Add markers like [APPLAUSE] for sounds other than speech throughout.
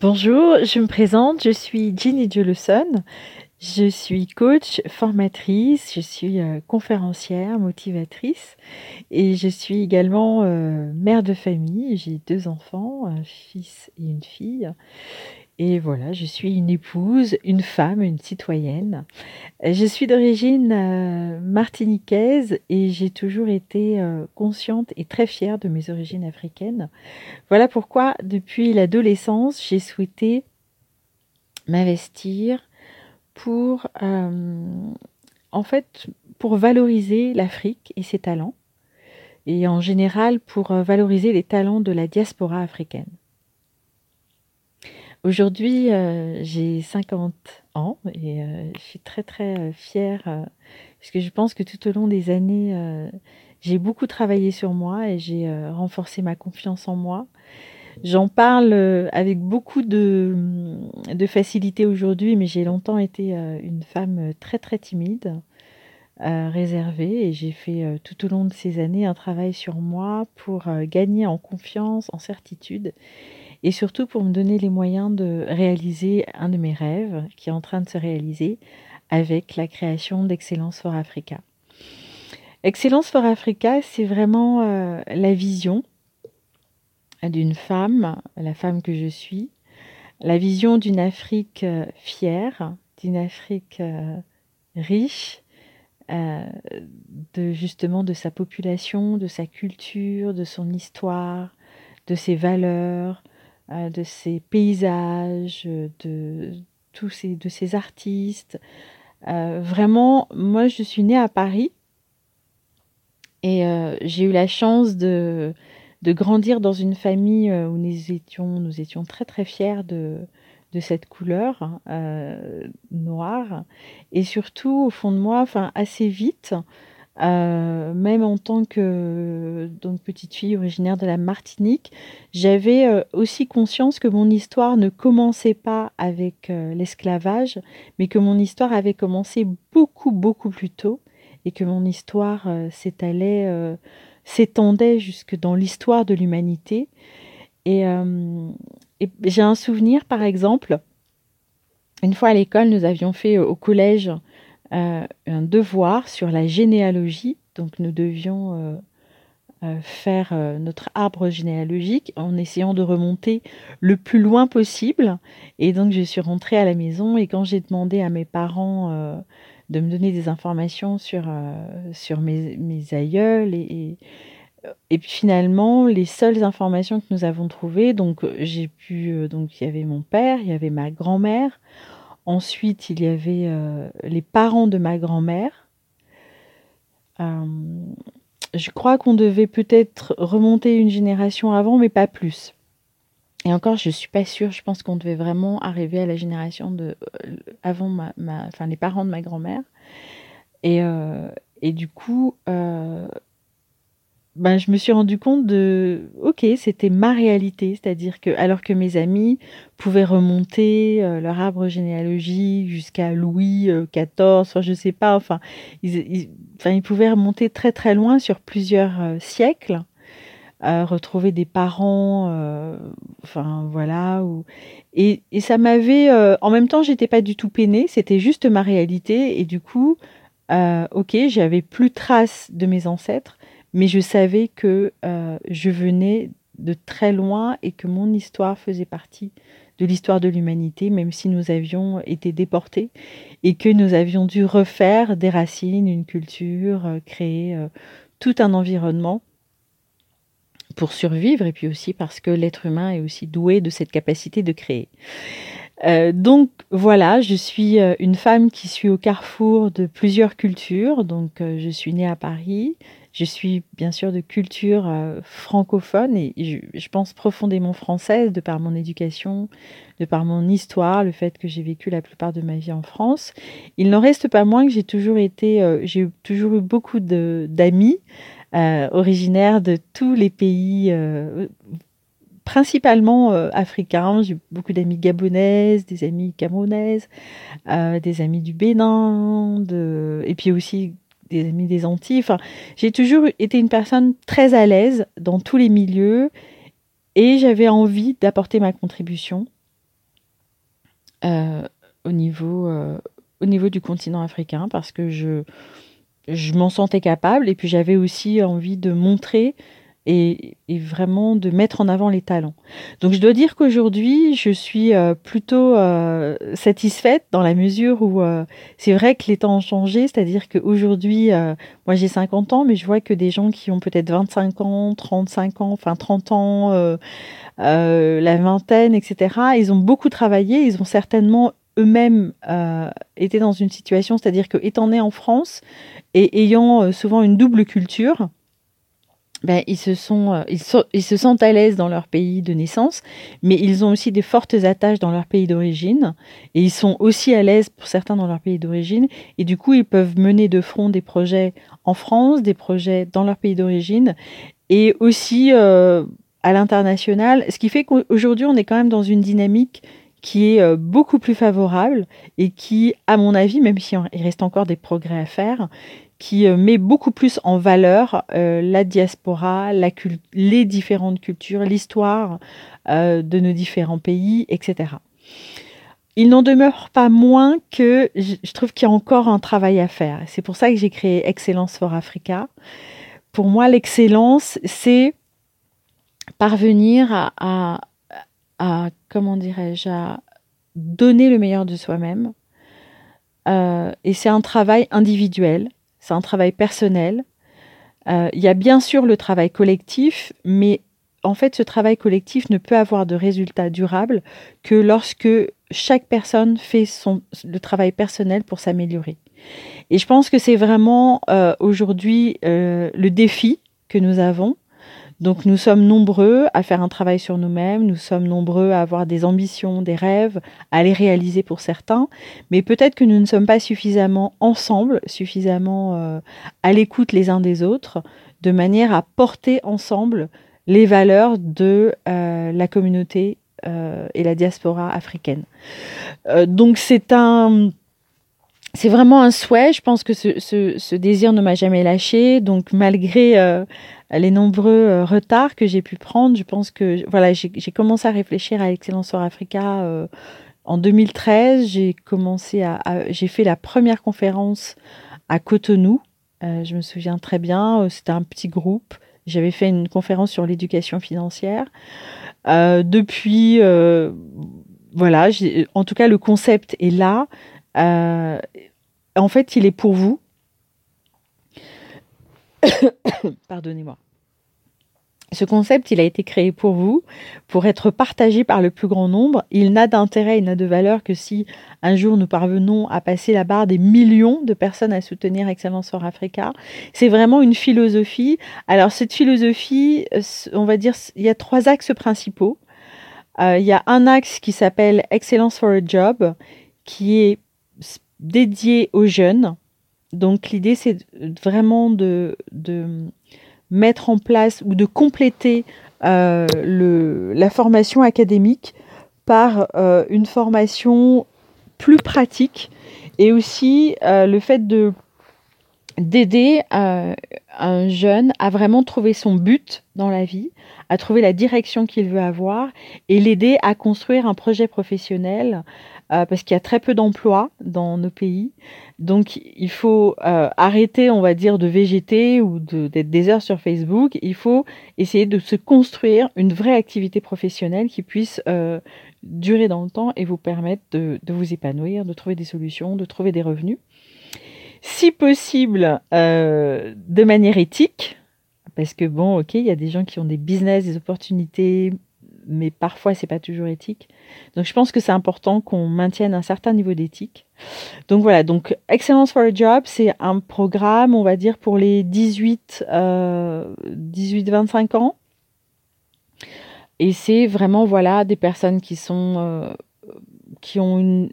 Bonjour, je me présente, je suis Ginny Jolson. Je suis coach, formatrice, je suis euh, conférencière, motivatrice et je suis également euh, mère de famille. J'ai deux enfants, un fils et une fille. Et voilà, je suis une épouse, une femme, une citoyenne. Je suis d'origine euh, martiniquaise et j'ai toujours été euh, consciente et très fière de mes origines africaines. Voilà pourquoi, depuis l'adolescence, j'ai souhaité m'investir pour, euh, en fait, pour valoriser l'Afrique et ses talents, et en général pour valoriser les talents de la diaspora africaine. Aujourd'hui, euh, j'ai 50 ans et euh, je suis très très euh, fière parce que je pense que tout au long des années, j'ai beaucoup travaillé sur moi et j'ai renforcé ma confiance en moi. J'en parle avec beaucoup de, de facilité aujourd'hui, mais j'ai longtemps été une femme très très timide, réservée, et j'ai fait tout au long de ces années un travail sur moi pour gagner en confiance, en certitude, et surtout pour me donner les moyens de réaliser un de mes rêves qui est en train de se réaliser avec la création d'Excellence for Africa. Excellence for Africa, c'est vraiment euh, la vision d'une femme, la femme que je suis, la vision d'une Afrique euh, fière, d'une Afrique euh, riche, de justement de sa population, de sa culture, de son histoire, de ses valeurs, de ces paysages, de tous ces, de ces artistes. Euh, vraiment, moi, je suis née à Paris et euh, j'ai eu la chance de, de grandir dans une famille où nous étions, nous étions très très fiers de, de cette couleur noire et surtout au fond de moi, enfin assez vite, euh, même en tant que donc, petite fille originaire de la Martinique, j'avais euh, aussi conscience que mon histoire ne commençait pas avec euh, l'esclavage, mais que mon histoire avait commencé beaucoup, beaucoup plus tôt, et que mon histoire s'étalait, s'étendait jusque dans l'histoire de l'humanité. Et, et j'ai un souvenir, par exemple, une fois à l'école, nous avions fait au collège euh, un devoir sur la généalogie. Donc nous devions euh, euh, faire notre arbre généalogique en essayant de remonter le plus loin possible. Et donc je suis rentrée à la maison et quand j'ai demandé à mes parents de me donner des informations sur, sur mes, mes aïeuls et, et puis finalement, les seules informations que nous avons trouvées, donc j'ai pu, donc il y avait mon père, il y avait ma grand-mère. Ensuite, il y avait euh, les parents de ma grand-mère. Euh, je crois qu'on devait peut-être remonter une génération avant, mais pas plus. Et encore, je ne suis pas sûre. Je pense qu'on devait vraiment arriver à la génération de euh, avant ma, enfin les parents de ma grand-mère. Et, du coup, ben, je me suis rendu compte de, ok, c'était ma réalité, c'est-à-dire que alors que mes amis pouvaient remonter euh, leur arbre généalogique jusqu'à Louis XIV, euh, enfin je sais pas, enfin ils, enfin ils, pouvaient remonter très très loin sur plusieurs euh, siècles, retrouver des parents, enfin voilà, et, et ça m'avait, en même temps j'étais pas du tout peinée, c'était juste ma réalité et du coup, ok, j'avais plus trace de mes ancêtres mais je savais que euh, je venais de très loin et que mon histoire faisait partie de l'histoire de l'humanité, même si nous avions été déportés et que nous avions dû refaire des racines, une culture, euh, créer euh, tout un environnement pour survivre et puis aussi parce que l'être humain est aussi doué de cette capacité de créer. Donc voilà, je suis une femme qui suis au carrefour de plusieurs cultures. Donc je suis née à Paris, je suis bien sûr de culture euh, francophone et je, pense profondément française de par mon éducation, de par mon histoire, le fait que j'ai vécu la plupart de ma vie en France. Il n'en reste pas moins que j'ai toujours été, euh, j'ai toujours eu beaucoup d'amis euh, originaires de tous les pays principalement africains. J'ai beaucoup d'amis gabonaises, des amis camerounaises, des amis du Bénin, et puis aussi des amis des Antilles. Enfin, j'ai toujours été une personne très à l'aise dans tous les milieux et j'avais envie d'apporter ma contribution au, niveau, au niveau du continent africain parce que je m'en sentais capable et puis j'avais aussi envie de montrer et, vraiment de mettre en avant les talents. Donc je dois dire qu'aujourd'hui, je suis euh, plutôt euh, satisfaite dans la mesure où euh, c'est vrai que les temps ont changé, c'est-à-dire qu'aujourd'hui, moi j'ai 50 ans, mais je vois que des gens qui ont peut-être 25 ans, 35 ans, enfin 30 ans, la vingtaine, etc., ils ont beaucoup travaillé, ils ont certainement eux-mêmes été dans une situation, c'est-à-dire que étant nés en France et ayant souvent une double culture, ben, ils, se sont, euh, ils, se sentent à l'aise dans leur pays de naissance, mais ils ont aussi des fortes attaches dans leur pays d'origine, et ils sont aussi à l'aise pour certains dans leur pays d'origine, et du coup ils peuvent mener de front des projets en France, des projets dans leur pays d'origine, et aussi euh, à l'international, ce qui fait qu'aujourd'hui on est quand même dans une dynamique qui est euh, beaucoup plus favorable et qui, à mon avis, même s'il reste encore des progrès à faire, qui euh, met beaucoup plus en valeur euh, la diaspora, les différentes cultures, l'histoire euh, de nos différents pays, etc. Il n'en demeure pas moins que je, trouve qu'il y a encore un travail à faire. C'est pour ça que j'ai créé Excellence for Africa. Pour moi, l'excellence, c'est parvenir à, comment dirais-je, à donner le meilleur de soi-même. et c'est un travail individuel c'est un travail personnel. Euh, il y a bien sûr le travail collectif, mais en fait, ce travail collectif ne peut avoir de résultat durable que lorsque chaque personne fait son, le travail personnel pour s'améliorer. Et je pense que c'est vraiment euh, aujourd'hui euh, le défi que nous avons donc nous sommes nombreux à faire un travail sur nous-mêmes, nous sommes nombreux à avoir des ambitions, des rêves, à les réaliser pour certains, mais peut-être que nous ne sommes pas suffisamment ensemble, suffisamment euh, à l'écoute les uns des autres, de manière à porter ensemble les valeurs de euh, la communauté euh, et la diaspora africaine. donc c'est un c'est vraiment un souhait. Je pense que ce, désir ne m'a jamais lâché. Donc, malgré les nombreux euh, retards que j'ai pu prendre. Je pense que voilà, j'ai commencé à réfléchir à l'excellence sur Africa euh, en 2013. J'ai commencé à, j'ai fait la première conférence à Cotonou. Euh, je me souviens très bien. C'était un petit groupe. J'avais fait une conférence sur l'éducation financière. depuis, voilà, en tout cas, le concept est là. En fait, il est pour vous. [COUGHS] Pardonnez-moi. Ce concept, il a été créé pour vous, pour être partagé par le plus grand nombre. Il n'a d'intérêt, il n'a de valeur que si un jour nous parvenons à passer la barre des millions de personnes à soutenir Excellence for Africa. C'est vraiment une philosophie. Alors cette philosophie, on va dire, il y a trois axes principaux. Euh, il y a un axe qui s'appelle Excellence for a Job, qui est dédié aux jeunes. Donc l'idée, c'est vraiment de, mettre en place ou de compléter euh, la formation académique par euh, une formation plus pratique et aussi euh, le fait de d'aider un jeune à vraiment trouver son but dans la vie, à trouver la direction qu'il veut avoir et l'aider à construire un projet professionnel euh, parce qu'il y a très peu d'emplois dans nos pays. Donc il faut euh, arrêter, on va dire, de végéter ou d'être des heures sur Facebook. Il faut essayer de se construire une vraie activité professionnelle qui puisse euh, durer dans le temps et vous permettre de, de, vous épanouir, de trouver des solutions, de trouver des revenus. Si possible, de manière éthique, parce que bon, ok, il y a des gens qui ont des business, des opportunités mais parfois c'est pas toujours éthique. Donc je pense que c'est important qu'on maintienne un certain niveau d'éthique. Donc voilà, donc Excellence for a Job, c'est un programme, on va dire, pour les 18, 18-25 euh, ans. Et c'est vraiment voilà des personnes qui sont euh, qui ont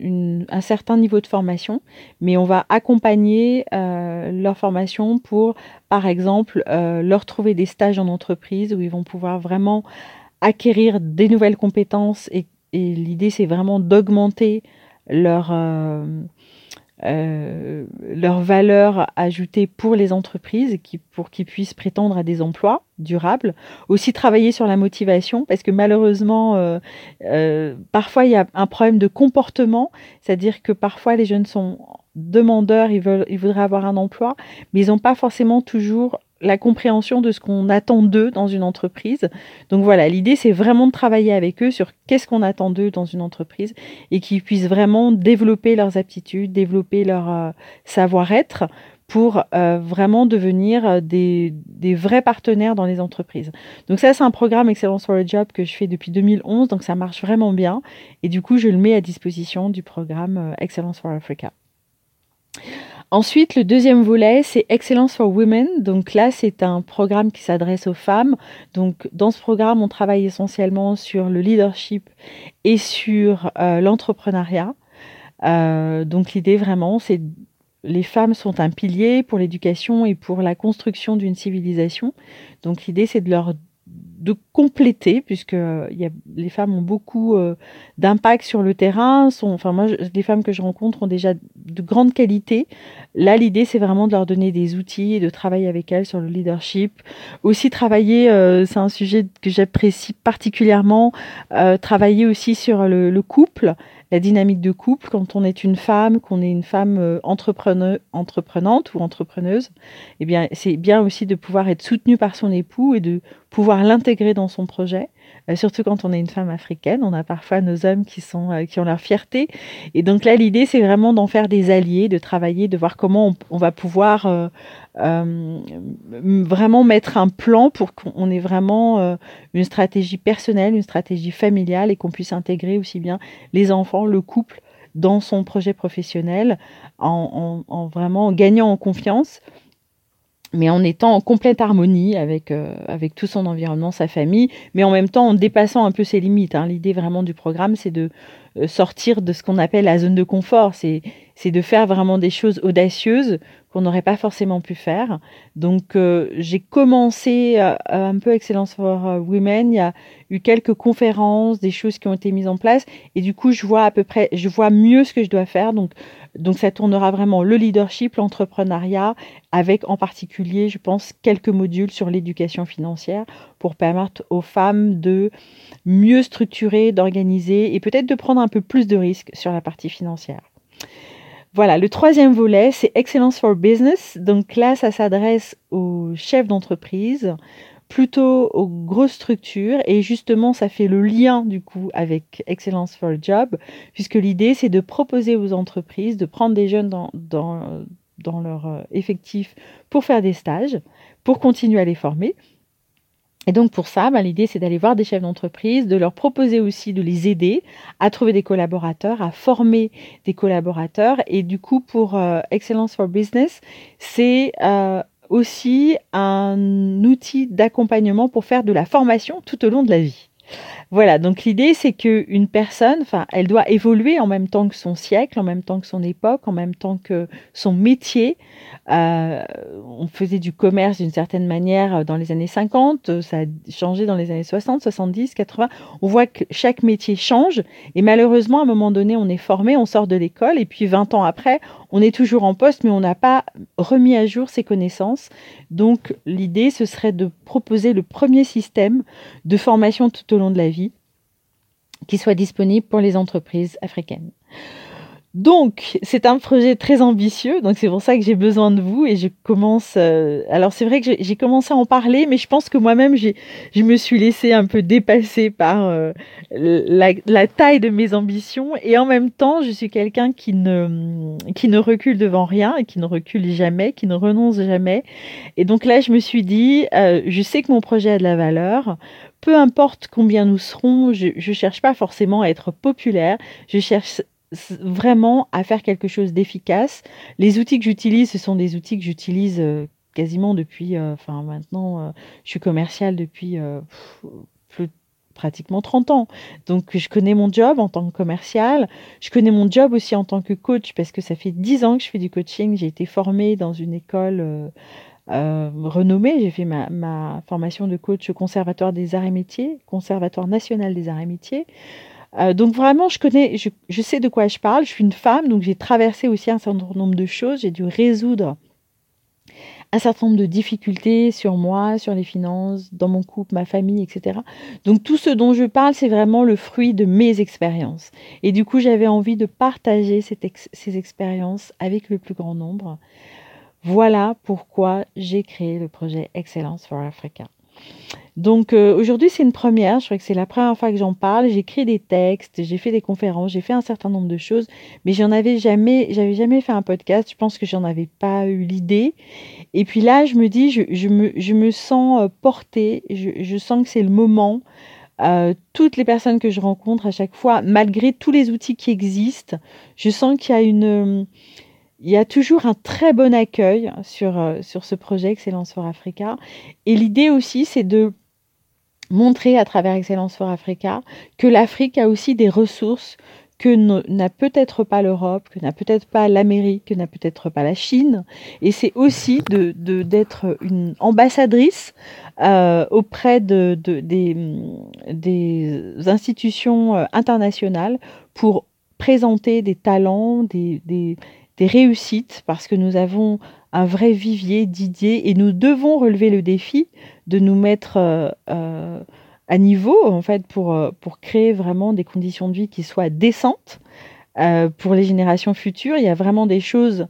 un certain niveau de formation, mais on va accompagner euh, leur formation pour, par exemple, leur trouver des stages en entreprise où ils vont pouvoir vraiment acquérir des nouvelles compétences et, l'idée c'est vraiment d'augmenter leur, euh, euh, leur valeur ajoutée pour les entreprises qui, pour qu'ils puissent prétendre à des emplois durables. Aussi travailler sur la motivation parce que malheureusement, euh, parfois il y a un problème de comportement, c'est-à-dire que parfois les jeunes sont demandeurs, ils, veulent, ils voudraient avoir un emploi, mais ils n'ont pas forcément toujours la compréhension de ce qu'on attend d'eux dans une entreprise. Donc voilà, l'idée c'est vraiment de travailler avec eux sur qu'est-ce qu'on attend d'eux dans une entreprise et qu'ils puissent vraiment développer leurs aptitudes, développer leur euh, savoir-être pour euh, vraiment devenir euh, des, des, vrais partenaires dans les entreprises. Donc ça, c'est un programme Excellence for a Job que je fais depuis 2011, donc ça marche vraiment bien. Et du coup, je le mets à disposition du programme Excellence for Africa. Ensuite, le deuxième volet, c'est Excellence for Women. Donc là, c'est un programme qui s'adresse aux femmes. Donc dans ce programme, on travaille essentiellement sur le leadership et sur euh, l'entrepreneuriat. Euh, donc l'idée vraiment, c'est les femmes sont un pilier pour l'éducation et pour la construction d'une civilisation. Donc l'idée, c'est de leur de compléter, puisque euh, les femmes ont beaucoup euh, d'impact sur le terrain. Sont, enfin, moi, les femmes que je rencontre ont déjà de grandes qualités. Là, l'idée, c'est vraiment de leur donner des outils et de travailler avec elles sur le leadership. Aussi, travailler, euh, c'est un sujet que j'apprécie particulièrement, travailler aussi sur le couple la dynamique de couple quand on est une femme, qu'on est une femme euh, entreprenante ou entrepreneuse, eh bien, c'est bien aussi de pouvoir être soutenue par son époux et de pouvoir l'intégrer dans son projet. Euh, surtout quand on est une femme africaine, on a parfois nos hommes qui sont euh, qui ont leur fierté. Et donc là, l'idée, c'est vraiment d'en faire des alliés, de travailler, de voir comment on, va pouvoir vraiment mettre un plan pour qu'on ait vraiment une stratégie personnelle, une stratégie familiale et qu'on puisse intégrer aussi bien les enfants, le couple dans son projet professionnel en, en vraiment gagnant en confiance mais en étant en complète harmonie avec, euh, avec tout son environnement, sa famille, mais en même temps en dépassant un peu ses limites. Hein. L'idée vraiment du programme, c'est de euh, sortir de ce qu'on appelle la zone de confort, c'est de faire vraiment des choses audacieuses qu'on n'aurait pas forcément pu faire. Donc euh, j'ai commencé un peu Excellence for Women, il y a eu quelques conférences, des choses qui ont été mises en place, et du coup je vois à peu près, je vois mieux ce que je dois faire. Donc donc ça tournera vraiment le leadership, l'entrepreneuriat, avec en particulier, je pense, quelques modules sur l'éducation financière pour permettre aux femmes de mieux structurer, d'organiser et peut-être de prendre un peu plus de risques sur la partie financière. Voilà, le troisième volet, c'est Excellence for Business. Donc là, ça s'adresse aux chefs d'entreprise, plutôt aux grosses structures et justement ça fait le lien du coup avec Excellence for Job puisque l'idée c'est de proposer aux entreprises de prendre des jeunes dans leur euh, effectif pour faire des stages, pour continuer à les former. Et donc pour ça, bah, l'idée c'est d'aller voir des chefs d'entreprise, de leur proposer aussi de les aider à trouver des collaborateurs, à former des collaborateurs. Et du coup pour euh, Excellence for Business, c'est euh, aussi un outil d'accompagnement pour faire de la formation tout au long de la vie. Voilà, donc l'idée c'est que une personne, elle doit évoluer en même temps que son siècle, en même temps que son époque, en même temps que son métier. Euh, on faisait du commerce d'une certaine manière dans les années 50, ça a changé dans les années 60, 70, 80. On voit que chaque métier change et malheureusement à un moment donné on est formé, on sort de l'école et puis 20 ans après on est toujours en poste mais on n'a pas remis à jour ses connaissances. Donc l'idée ce serait de proposer le premier système de formation tout au long de la vie qui soit disponible pour les entreprises africaines. Donc, c'est un projet très ambitieux, donc c'est pour ça que j'ai besoin de vous et je commence. Euh, alors, c'est vrai que j'ai commencé à en parler, mais je pense que moi-même, je me suis laissée un peu dépasser par euh, la, la, taille de mes ambitions et en même temps, je suis quelqu'un qui ne, qui ne recule devant rien et qui ne recule jamais, qui ne renonce jamais. Et donc là, je me suis dit, euh, je sais que mon projet a de la valeur peu importe combien nous serons, je ne cherche pas forcément à être populaire, je cherche vraiment à faire quelque chose d'efficace. Les outils que j'utilise, ce sont des outils que j'utilise euh, quasiment depuis, euh, enfin maintenant, euh, je suis commerciale depuis pratiquement 30 ans. Donc je connais mon job en tant que commercial, je connais mon job aussi en tant que coach parce que ça fait 10 ans que je fais du coaching, j'ai été formée dans une école renommée, j'ai fait ma, ma, formation de coach au Conservatoire des Arts et Métiers, Conservatoire national des Arts et Métiers. Donc vraiment, je connais, je, je, sais de quoi je parle. Je suis une femme, donc j'ai traversé aussi un certain nombre de choses. J'ai dû résoudre un certain nombre de difficultés sur moi, sur les finances, dans mon couple, ma famille, etc. Donc tout ce dont je parle, c'est vraiment le fruit de mes expériences. Et du coup, j'avais envie de partager ces expériences avec le plus grand nombre. Voilà pourquoi j'ai créé le projet Excellence for Africa. Donc euh, aujourd'hui, c'est une première. Je crois que c'est la première fois que j'en parle. J'écris des textes, j'ai fait des conférences, j'ai fait un certain nombre de choses, mais j'en avais jamais, j'avais jamais fait un podcast. Je pense que j'en avais pas eu l'idée. Et puis là, je me dis, je, me, sens euh, portée. Je, sens que c'est le moment. Euh, toutes les personnes que je rencontre à chaque fois, malgré tous les outils qui existent, je sens qu'il y a une il y a toujours un très bon accueil sur, euh, sur ce projet Excellence for Africa. Et l'idée aussi, c'est de montrer à travers Excellence for Africa que l'Afrique a aussi des ressources que n'a peut-être pas l'Europe, que n'a peut-être pas l'Amérique, que n'a peut-être pas la Chine. Et c'est aussi de, d'être une ambassadrice euh, auprès de, de, des, des institutions euh, internationales pour présenter des talents, des, des réussites parce que nous avons un vrai vivier d'idées et nous devons relever le défi de nous mettre euh, euh, à niveau en fait pour, euh, pour créer vraiment des conditions de vie qui soient décentes pour les générations futures. Il y a vraiment des choses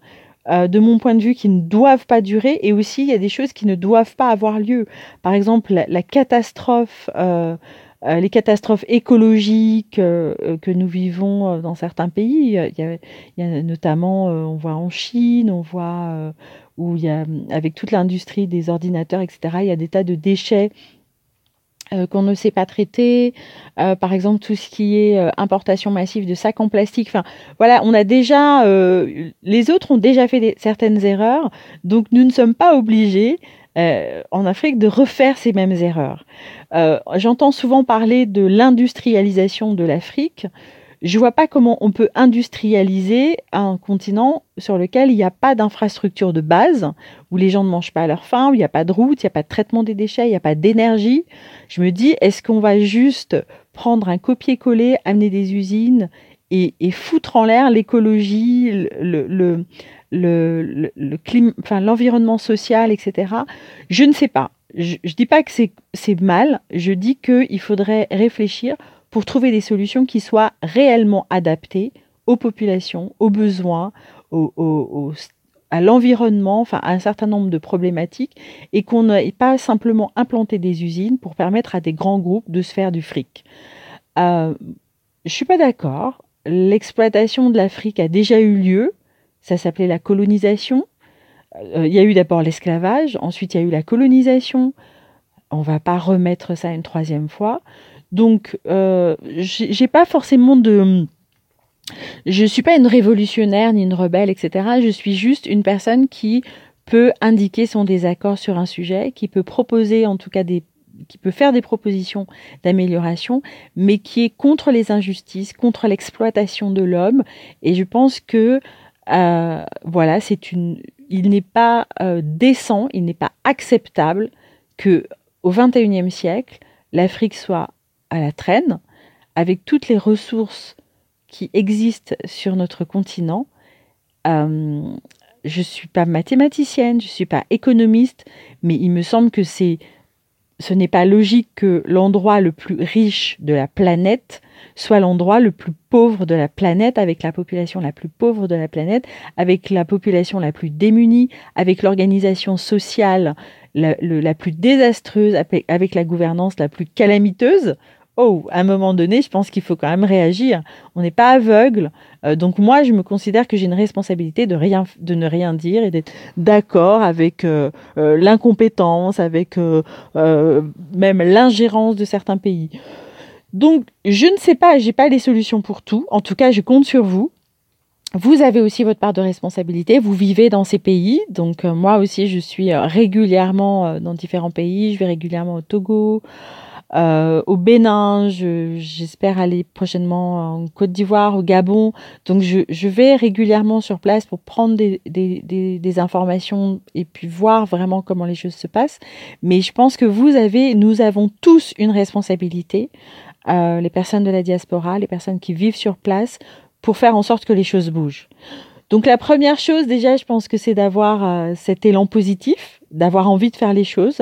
de mon point de vue qui ne doivent pas durer et aussi il y a des choses qui ne doivent pas avoir lieu. Par exemple, la, catastrophe euh, les catastrophes écologiques euh, euh, que nous vivons dans certains pays. Il y a, notamment, on voit en Chine, on voit où il y a, avec toute l'industrie des ordinateurs, etc., il y a des tas de déchets qu'on ne sait pas traiter, par exemple tout ce qui est importation massive de sacs en plastique. Enfin, voilà, on a déjà, les autres ont déjà fait certaines erreurs, donc nous ne sommes pas obligés en Afrique de refaire ces mêmes erreurs. Euh, j'entends souvent parler de l'industrialisation de l'Afrique. Je ne vois pas comment on peut industrialiser un continent sur lequel il n'y a pas d'infrastructure de base, où les gens ne mangent pas à leur faim, où il n'y a pas de route, il n'y a pas de traitement des déchets, il n'y a pas d'énergie. Je me dis, est-ce qu'on va juste prendre un copier-coller, amener des usines et, foutre en l'air l'écologie, le, le, l'environnement social, etc. Je ne sais pas je ne dis pas que c'est mal, je dis qu'il faudrait réfléchir pour trouver des solutions qui soient réellement adaptées aux populations, aux besoins, à l'environnement, enfin à un certain nombre de problématiques, et qu'on n'ait pas simplement implanté des usines pour permettre à des grands groupes de se faire du fric. Euh, je ne suis pas d'accord. L'exploitation de l'Afrique a déjà eu lieu. Ça s'appelait la colonisation. Euh, il y a eu d'abord l'esclavage, ensuite il y a eu la colonisation. On va pas remettre ça une troisième fois. Donc, euh, j'ai pas forcément de. Je suis pas une révolutionnaire ni une rebelle, etc. Je suis juste une personne qui peut indiquer son désaccord sur un sujet, qui peut proposer en tout cas des qui peut faire des propositions d'amélioration, mais qui est contre les injustices, contre l'exploitation de l'homme. Et je pense que euh, voilà, c'est une, il n'est pas euh, décent, il n'est pas acceptable que au XXIe siècle, l'Afrique soit à la traîne avec toutes les ressources qui existent sur notre continent. Euh, je ne suis pas mathématicienne, je ne suis pas économiste, mais il me semble que c'est, ce n'est pas logique que l'endroit le plus riche de la planète soit l'endroit le plus pauvre de la planète, avec la population la plus pauvre de la planète, avec la population la plus démunie, avec l'organisation sociale la, plus désastreuse, avec la gouvernance la plus calamiteuse. Oh, à un moment donné, je pense qu'il faut quand même réagir. On n'est pas aveugle. Euh, donc moi, je me considère que j'ai une responsabilité de, rien, ne rien dire et d'être d'accord avec euh, euh, l'incompétence, avec même l'ingérence de certains pays. Donc, je ne sais pas, j'ai pas les solutions pour tout. En tout cas, je compte sur vous. Vous avez aussi votre part de responsabilité. Vous vivez dans ces pays. Donc, moi aussi, je suis régulièrement dans différents pays. Je vais régulièrement au Togo, au Bénin. J'espère aller prochainement en Côte d'Ivoire, au Gabon. Donc, je, vais régulièrement sur place pour prendre des, des, informations et puis voir vraiment comment les choses se passent. Mais je pense que vous avez, nous avons tous une responsabilité les personnes de la diaspora, les personnes qui vivent sur place, pour faire en sorte que les choses bougent. Donc la première chose déjà, je pense que c'est d'avoir cet élan positif, d'avoir envie de faire les choses.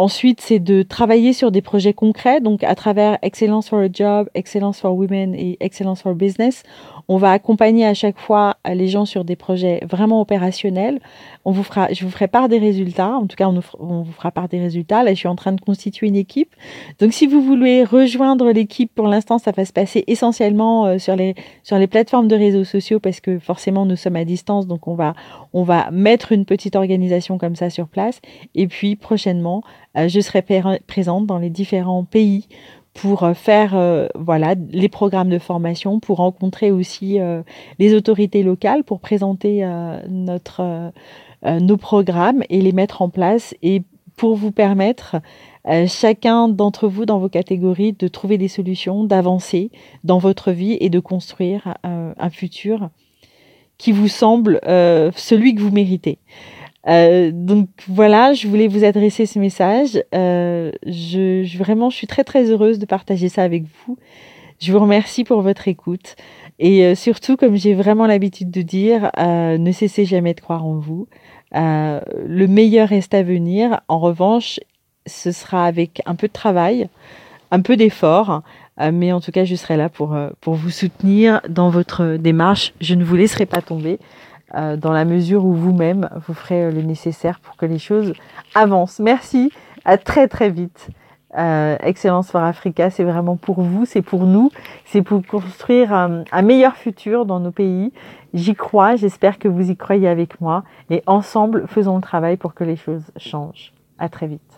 Ensuite, c'est de travailler sur des projets concrets, donc à travers Excellence for a Job, Excellence for Women et Excellence for Business. On va accompagner à chaque fois les gens sur des projets vraiment opérationnels. On vous fera, je vous ferai part des résultats. En tout cas, on, on, vous fera part des résultats. Là, je suis en train de constituer une équipe. Donc, si vous voulez rejoindre l'équipe, pour l'instant, ça va se passer essentiellement euh, sur les sur les plateformes de réseaux sociaux parce que forcément, nous sommes à distance. Donc, on va on va mettre une petite organisation comme ça sur place. Et puis, prochainement, je serai présente dans les différents pays pour euh, faire euh, voilà les programmes de formation, pour rencontrer aussi les autorités locales, pour présenter notre nos programmes et les mettre en place et pour vous permettre chacun d'entre vous dans vos catégories de trouver des solutions, d'avancer dans votre vie et de construire un futur qui vous semble celui que vous méritez. Euh, donc voilà, je voulais vous adresser ce message. Euh, je, je, vraiment, je suis très très heureuse de partager ça avec vous. Je vous remercie pour votre écoute et euh, surtout, comme j'ai vraiment l'habitude de dire, euh, ne cessez jamais de croire en vous. Euh, le meilleur reste à venir. En revanche, ce sera avec un peu de travail, un peu d'effort, mais en tout cas, je serai là pour pour vous soutenir dans votre démarche. Je ne vous laisserai pas tomber. Euh, dans la mesure où vous-même, vous ferez euh, le nécessaire pour que les choses avancent. Merci, à très très vite. Euh, Excellence for Africa, c'est vraiment pour vous, c'est pour nous, c'est pour construire un, un, meilleur futur dans nos pays. J'y crois, j'espère que vous y croyez avec moi et ensemble, faisons le travail pour que les choses changent. À très vite.